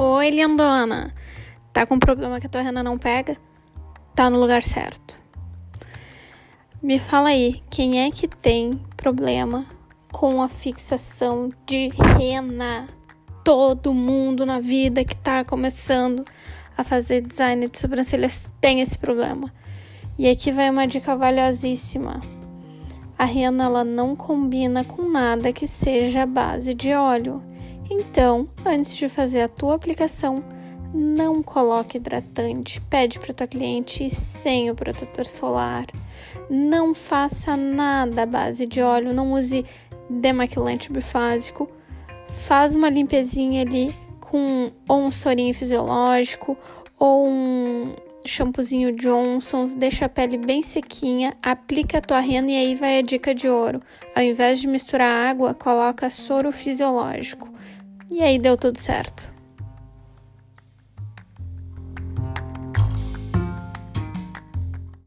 Oi, lindona. Tá com problema que a tua rena não pega? Tá no lugar certo. Me fala aí, quem é que tem problema com a fixação de rena? Todo mundo na vida que tá começando a fazer design de sobrancelhas tem esse problema. E aqui vai uma dica valiosíssima. A rena ela não combina com nada que seja base de óleo. Então, antes de fazer a tua aplicação, não coloque hidratante. Pede para tua cliente sem o protetor solar. Não faça nada à base de óleo. Não use demaquilante bifásico. Faz uma limpezinha ali com ou um sorinho fisiológico ou um shampoozinho Johnson's, deixa a pele bem sequinha, aplica a tua rena e aí vai a dica de ouro. Ao invés de misturar água, coloca soro fisiológico. E aí deu tudo certo.